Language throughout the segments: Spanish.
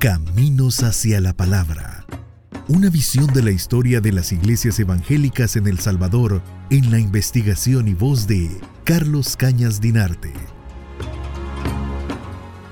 Caminos hacia la Palabra. Una visión de la historia de las iglesias evangélicas en El Salvador en la investigación y voz de Carlos Cañas Dinarte.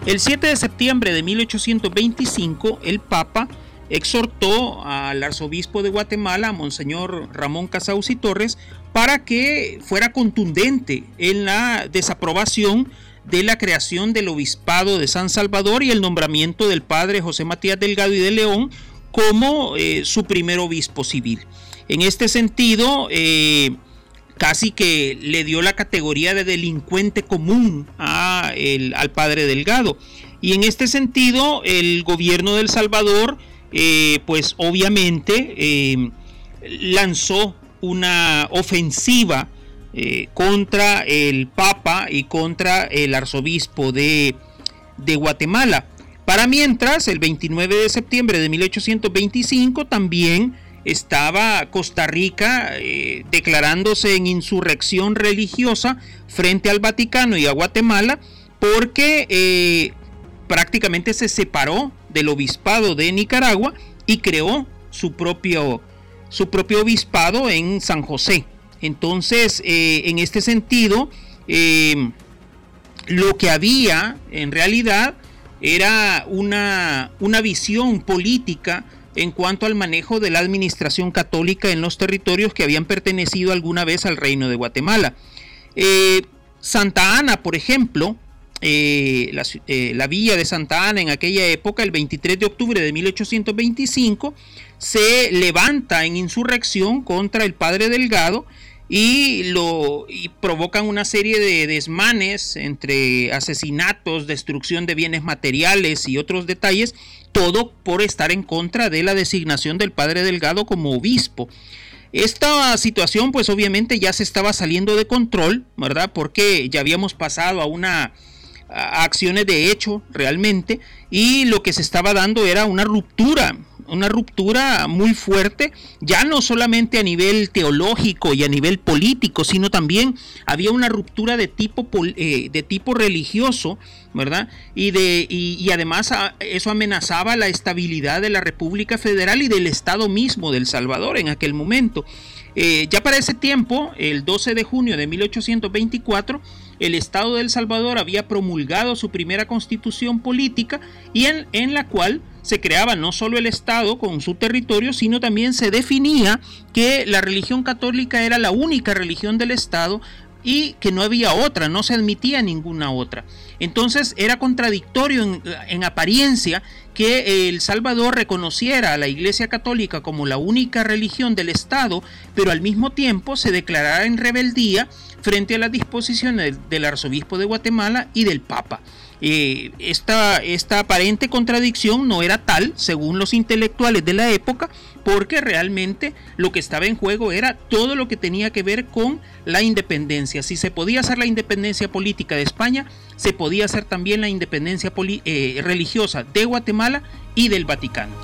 El 7 de septiembre de 1825, el Papa exhortó al arzobispo de Guatemala, Monseñor Ramón Casausi Torres, para que fuera contundente en la desaprobación de la creación del obispado de San Salvador y el nombramiento del padre José Matías Delgado y de León como eh, su primer obispo civil. En este sentido, eh, casi que le dio la categoría de delincuente común al padre Delgado. Y en este sentido, el gobierno del Salvador, eh, pues obviamente lanzó una ofensiva eh, contra el Papa y contra el arzobispo de, Guatemala. Para mientras, el 29 de septiembre de 1825 también estaba Costa Rica eh, declarándose en insurrección religiosa frente al Vaticano y a Guatemala porque eh, prácticamente se separó del obispado de Nicaragua y creó su propio, su propio obispado en San José. Entonces, eh, en este sentido, eh, lo que había en realidad era una, una visión política en cuanto al manejo de la administración católica en los territorios que habían pertenecido alguna vez al reino de Guatemala. Eh, Santa Ana, por ejemplo, la, la, villa de Santa Ana en aquella época, el 23 de octubre de 1825, se levanta en insurrección contra el padre Delgado y, lo, provocan una serie de desmanes entre asesinatos, destrucción de bienes materiales y otros detalles, todo por estar en contra de la designación del padre Delgado como obispo. Esta situación pues obviamente ya se estaba saliendo de control, ¿verdad? Porque ya habíamos pasado a una acciones de hecho realmente y lo que se estaba dando era una ruptura una ruptura muy fuerte, ya no solamente a nivel teológico y a nivel político, sino también había una ruptura de tipo, eh, de tipo religioso, ¿verdad? Y, de, y, además eso amenazaba la estabilidad de la República Federal y del Estado mismo del Salvador en aquel momento. Eh, ya para ese tiempo, el 12 de junio de 1824, el Estado de El Salvador había promulgado su primera constitución política y en, en la cual se creaba no solo el Estado con su territorio, sino también se definía que la religión católica era la única religión del Estado y que no había otra, no se admitía ninguna otra. Entonces era contradictorio en, apariencia que El Salvador reconociera a la Iglesia Católica como la única religión del Estado, pero al mismo tiempo se declarara en rebeldía frente a las disposiciones del arzobispo de Guatemala y del Papa. Eh, esta, aparente contradicción no era tal, según los intelectuales de la época, porque realmente lo que estaba en juego era todo lo que tenía que ver con la independencia. Si se podía hacer la independencia política de España, se podía hacer también la independencia eh, religiosa de Guatemala y del Vaticano.